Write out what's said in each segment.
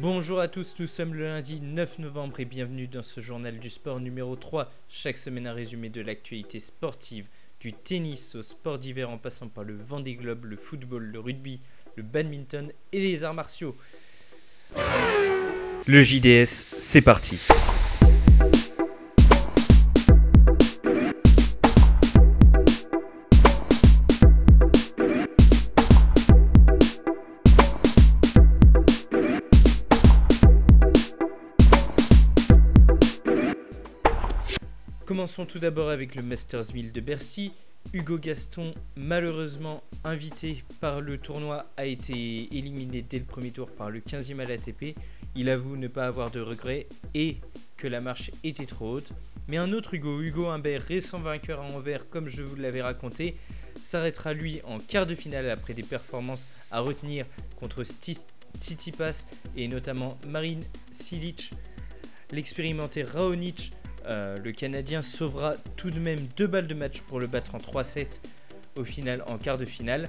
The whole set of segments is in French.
Bonjour à tous, nous sommes le lundi 9 novembre et bienvenue dans ce journal du sport numéro 3. Chaque semaine un résumé de l'actualité sportive, du tennis au sport d'hiver en passant par le Vendée Globe, le football, le rugby, le badminton et les arts martiaux. Le JDS, c'est parti. Commençons tout d'abord avec le Masters 1000 de Bercy. Hugo Gaston, malheureusement invité par le tournoi, a été éliminé dès le premier tour par le 15e à l'ATP. Il avoue ne pas avoir de regrets et que la marche était trop haute. Mais un autre Hugo, Hugo Humbert, récent vainqueur à Anvers, comme je vous l'avais raconté, s'arrêtera lui en quart de finale après des performances à retenir contre Tsitsipas et notamment Marine Silic. L'expérimenté Raonic euh, le Canadien sauvera tout de même deux balles de match pour le battre en 3-7 au final en quart de finale.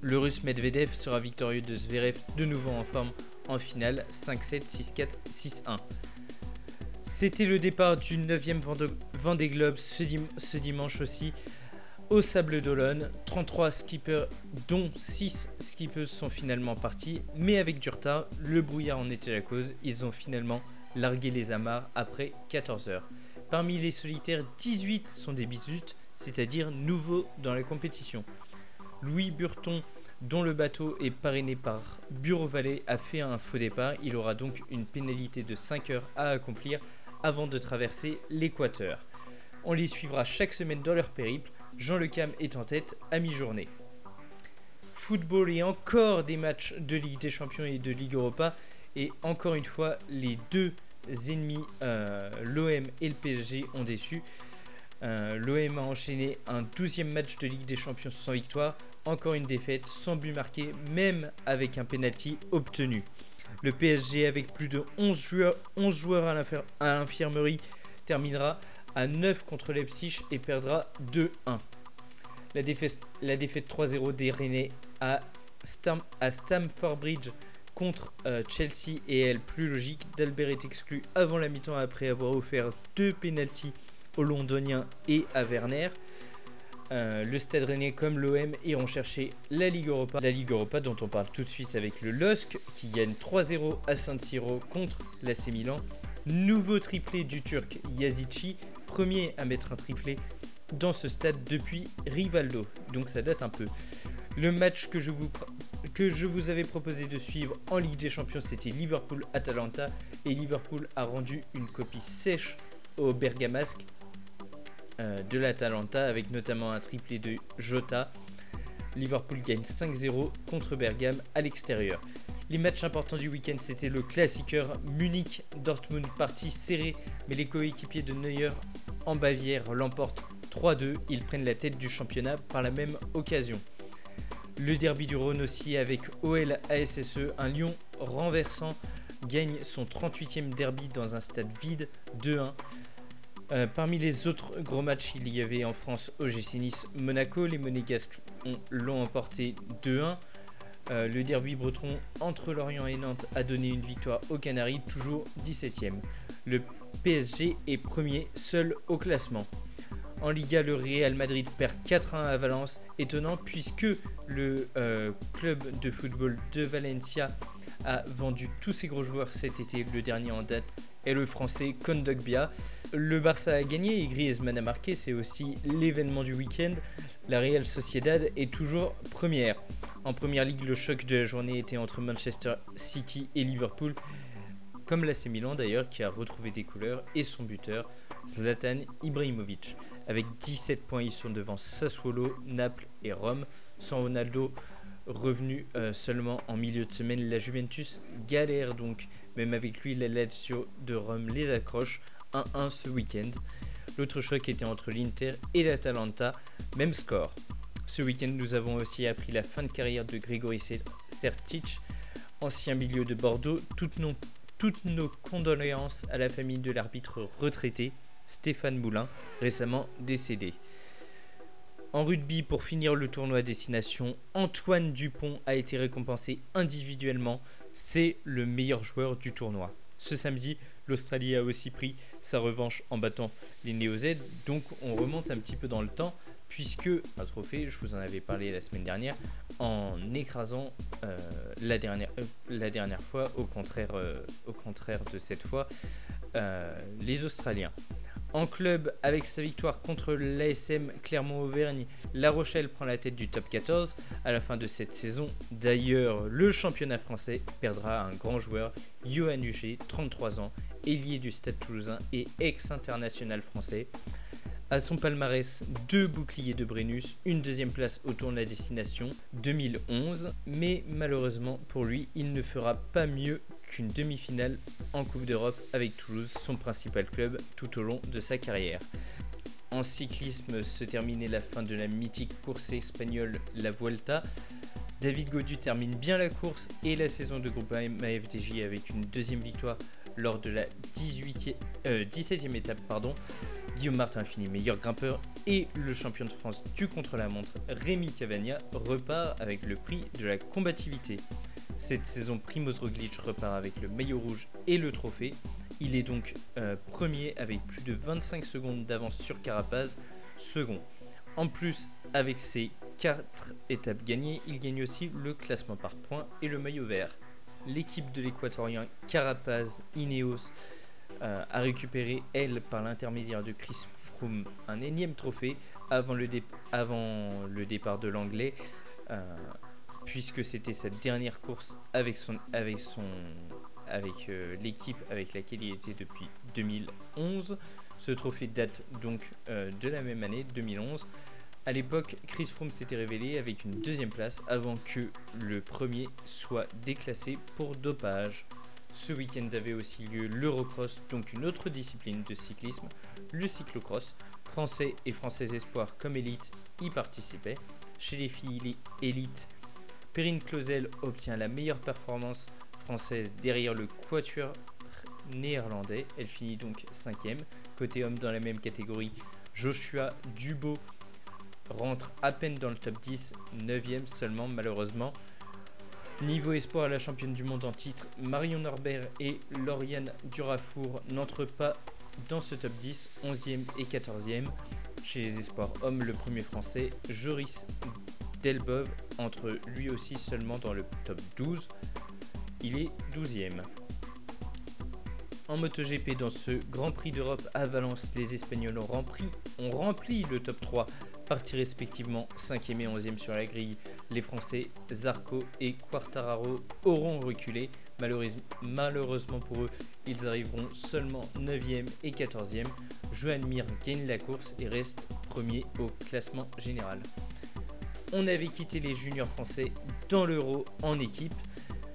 Le russe Medvedev sera victorieux de Zverev de nouveau en forme en finale 5-7, 6-4, 6-1. C'était le départ du 9e Vendée Globe ce, dimanche aussi au Sable d'Olonne. 33 skippers, dont 6 skippers sont finalement partis, mais avec du retard, le brouillard en était la cause. Ils ont finalement larguer les amarres après 14 heures. Parmi les solitaires, 18 sont des bisutes, c'est-à-dire nouveaux dans la compétition. Louis Burton, dont le bateau est parrainé par Bureau Vallée, a fait un faux départ. Il aura donc une pénalité de 5 heures à accomplir avant de traverser l'équateur. On les suivra chaque semaine dans leur périple. Jean Le Cam est en tête à mi-journée. Football et encore des matchs de Ligue des Champions et de Ligue Europa. Et encore une fois, les deux ennemis, euh, l'OM et le PSG, ont déçu. Euh, L'OM a enchaîné un 12e match de Ligue des Champions sans victoire, encore une défaite, sans but marqué, même avec un penalty obtenu. Le PSG, avec plus de 11 joueurs, 11 joueurs à l'infirmerie, terminera à 9 contre Leipzig et perdra 2-1. La défaite, la défaite 3-0 des Rennais à Stamford Bridge contre euh, Chelsea et elle plus logique. Dalbert est exclu avant la mi-temps après avoir offert deux pénalties aux Londoniens et à Werner. Euh, le Stade Rennais comme l'OM iront chercher la Ligue Europa. La Ligue Europa dont on parle tout de suite avec le LOSC qui gagne 3-0 à San Siro contre l'AC Milan. Nouveau triplé du Turc Yazici, premier à mettre un triplé dans ce stade depuis Rivaldo. Donc ça date un peu. Le match que je vous avais proposé de suivre en Ligue des Champions, c'était Liverpool-Atalanta. Et Liverpool a rendu une copie sèche au Bergamasque euh, de l'Atalanta, avec notamment un triplé de Jota. Liverpool gagne 5-0 contre Bergame à l'extérieur. Les matchs importants du week-end, c'était le classiqueur Munich-Dortmund, partie serrée, mais les coéquipiers de Neuer en Bavière l'emportent 3-2. Ils prennent la tête du championnat par la même occasion. Le derby du Rhône aussi avec OL ASSE, un Lyon renversant gagne son 38e derby dans un stade vide 2-1. Euh, parmi les autres gros matchs, il y avait en France OGC Nice Monaco. Les Monégasques l'ont emporté 2-1. Euh, le derby breton entre Lorient et Nantes a donné une victoire aux Canaries, toujours 17e. Le PSG est premier seul au classement. En Liga, le Real Madrid perd 4-1 à Valence. Étonnant puisque le euh, club de football de Valencia a vendu tous ses gros joueurs cet été. Le dernier en date est le français Kondogbia. Le Barça a gagné et Griezmann a marqué. C'est aussi l'événement du week-end. La Real Sociedad est toujours première. En première ligue, le choc de la journée était entre Manchester City et Liverpool comme l'AC Milan d'ailleurs qui a retrouvé des couleurs et son buteur Zlatan Ibrahimovic. Avec 17 points, ils sont devant Sassuolo, Naples et Rome. Sans Ronaldo revenu euh, seulement en milieu de semaine, la Juventus galère donc. Même avec lui, la Lazio de Rome les accroche 1-1 ce week-end. L'autre choc était entre l'Inter et l'Atalanta, même score. Ce week-end, nous avons aussi appris la fin de carrière de Grigori Sertic, ancien milieu de Bordeaux. Toutes nos condoléances à la famille de l'arbitre retraité. Stéphane Moulin, récemment décédé. En rugby, pour finir le tournoi destination, Antoine Dupont a été récompensé individuellement. c'est le meilleur joueur du tournoi. Ce samedi, l'Australie a aussi pris sa revanche en battant les Néo-Z, donc on remonte un petit peu dans le temps, puisque un trophée, je vous en avais parlé la semaine dernière, en écrasant euh, la, dernière, euh, la dernière fois, au contraire, euh, au contraire de cette fois, les Australiens. En club, avec sa victoire contre l'ASM Clermont-Auvergne, La Rochelle prend la tête du top 14 à la fin de cette saison. D'ailleurs, le championnat français perdra un grand joueur, Johan Huget, 33 ans, ailier du Stade toulousain et ex-international français. À son palmarès, deux boucliers de Brennus, une deuxième place au tournoi destination 2011, mais malheureusement pour lui, il ne fera pas mieux qu'une demi-finale en Coupe d'Europe avec Toulouse, son principal club tout au long de sa carrière. En cyclisme se terminait la fin de la mythique course espagnole La Vuelta. David Godu termine bien la course et la saison de groupe AFDJ avec une deuxième victoire lors de la 18e, 17e euh, étape. Pardon. Guillaume Martin finit meilleur grimpeur et le champion de France du contre-la-montre Rémi Cavagna repart avec le prix de la combativité. Cette saison, Primoz Roglic repart avec le maillot rouge et le trophée. Il est donc euh, premier avec plus de 25 secondes d'avance sur Carapaz, second. En plus, avec ses 4 étapes gagnées, il gagne aussi le classement par points et le maillot vert. L'équipe de l'équatorien Carapaz Ineos euh, a récupéré, elle, par l'intermédiaire de Chris Froome, un énième trophée avant le, départ de l'anglais, euh, puisque c'était sa dernière course avec, son, avec, son, avec euh, l'équipe avec laquelle il était depuis 2011. Ce trophée date donc de la même année, 2011. À l'époque, Chris Froome s'était révélé avec une deuxième place avant que le premier soit déclassé pour dopage. Ce week-end avait aussi lieu l'Eurocross, donc une autre discipline de cyclisme, le cyclocross. Français et Françaises espoirs comme élite y participaient. Chez les filles élites, Perrine Clausel obtient la meilleure performance française derrière le quatuor néerlandais. Elle finit donc cinquième. Côté homme dans la même catégorie, Joshua Dubo rentre à peine dans le top 10, 9 seulement malheureusement. Niveau espoir à la championne du monde en titre, Marion Norbert et Lauriane Durafour n'entrent pas dans ce top 10, 11e et 14e. Chez les espoirs hommes, le premier français, Joris Delbov, entre lui aussi seulement dans le top 12. Il est 12e. En MotoGP, dans ce Grand Prix d'Europe à Valence, les Espagnols ont rempli, le top 3 partis respectivement 5e et 11e sur la grille. Les Français Zarco et Quartararo auront reculé. Malheureusement pour eux, ils arriveront seulement 9e et 14e. Joan Mir gagne la course et reste premier au classement général. On avait quitté les juniors français dans l'Euro en équipe.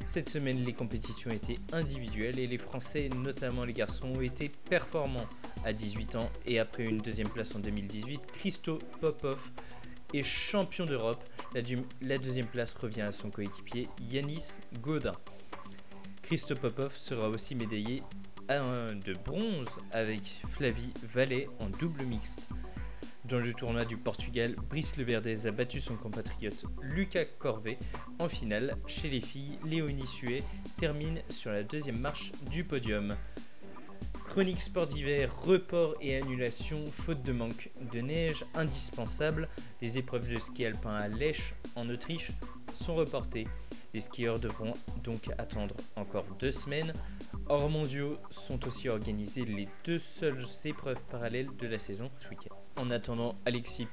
Cette semaine, les compétitions étaient individuelles et les Français, notamment les garçons, ont été performants à 18 ans et après une deuxième place en 2018, Christo Popov est champion d'Europe. La, deuxième place revient à son coéquipier Yanis Godin. Christo Popov sera aussi médaillé de bronze avec Flavie Vallée en double mixte. Dans le tournoi du Portugal, Brice Leverdez a battu son compatriote Lucas Corvet en finale. Chez les filles, Léonie Suet termine sur la deuxième marche du podium. Chronique sport d'hiver, report et annulation, faute de manque de neige indispensable. Les épreuves de ski alpin à Lèche en Autriche sont reportées. Les skieurs devront donc attendre encore deux semaines. Hors mondiaux sont aussi organisées les deux seules épreuves parallèles de la saison ce week-end. En attendant, Alexis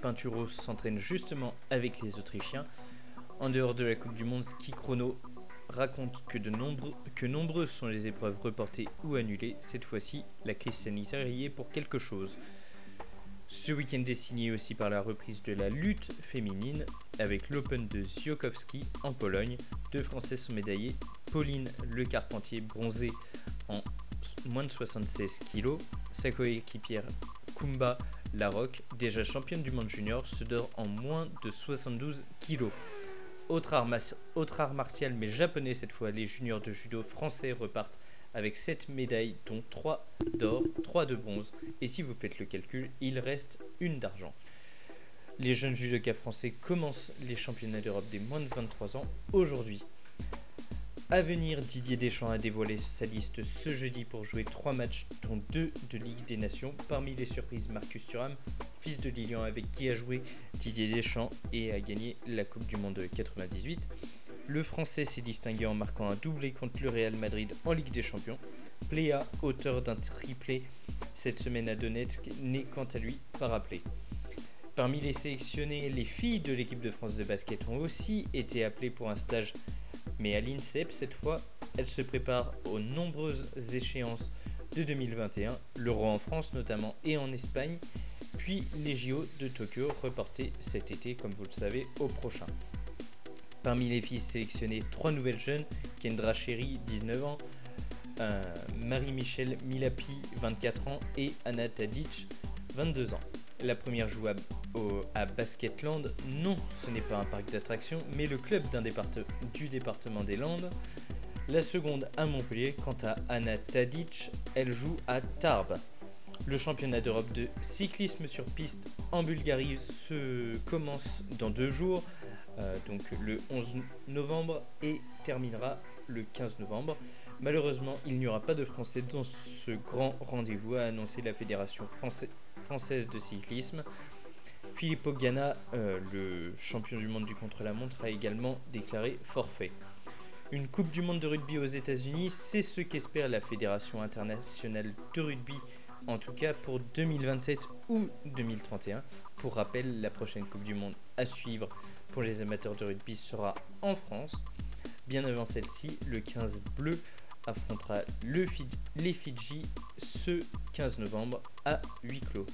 Pinturo s'entraîne justement avec les Autrichiens. En dehors de la Coupe du Monde, ski chrono raconte que, que nombreuses sont les épreuves reportées ou annulées. Cette fois-ci, la crise sanitaire y est pour quelque chose. Ce week-end est signé aussi par la reprise de la lutte féminine avec l'Open de Ziokowski en Pologne. Deux Français sont médaillés. Pauline Le Carpentier, bronzée en moins de 76 kg. Sa coéquipière Kumba Larocque, déjà championne du monde junior, se dort en moins de 72 kg. Autre art, martial mais japonais cette fois, les juniors de judo français repartent avec 7 médailles dont 3 d'or, 3 de bronze et si vous faites le calcul, il reste une d'argent. Les jeunes judokas français commencent les championnats d'Europe des moins de 23 ans aujourd'hui. À venir, Didier Deschamps a dévoilé sa liste ce jeudi pour jouer 3 matchs, dont 2 de Ligue des Nations. Parmi les surprises, Marcus Thuram, fils de Lilian avec qui a joué Didier Deschamps et a gagné la Coupe du Monde 98. Le Français s'est distingué en marquant un doublé contre le Real Madrid en Ligue des Champions. Pléa, auteur d'un triplé cette semaine à Donetsk, n'est quant à lui pas rappelé. Parmi les sélectionnés, les filles de l'équipe de France de basket ont aussi été appelées pour un stage mais à l'INSEP, cette fois, elle se prépare aux nombreuses échéances de 2021, l'Euro en France notamment et en Espagne, puis les JO de Tokyo reportés cet été, comme vous le savez, au prochain. Parmi les filles sélectionnées, trois nouvelles jeunes, Kendra Chéry, 19 ans, euh, Marie-Michel Milapi, 24 ans, et Anna Tadic, 22 ans. La première joue à, Basketland. Non, ce n'est pas un parc d'attractions, mais le club du département des Landes. La seconde à Montpellier. Quant à Anna Tadic, elle joue à Tarbes. Le championnat d'Europe de cyclisme sur piste en Bulgarie se commence dans deux jours, euh, donc le 11 novembre, et terminera le 15 novembre. Malheureusement, il n'y aura pas de Français dans ce grand rendez-vous, a annoncé la Fédération française de cyclisme. Filippo Ganna, euh, le champion du monde du contre-la-montre, a également déclaré forfait. Une Coupe du monde de rugby aux États-Unis, c'est ce qu'espère la Fédération internationale de rugby, en tout cas pour 2027 ou 2031. Pour rappel, la prochaine Coupe du monde à suivre pour les amateurs de rugby sera en France. Bien avant celle-ci, le 15 bleu affrontera le les Fidji ce 15 novembre à huis clos.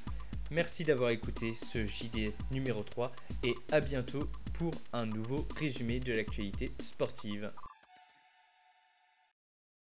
Merci d'avoir écouté ce JDS numéro 3 et à bientôt pour un nouveau résumé de l'actualité sportive.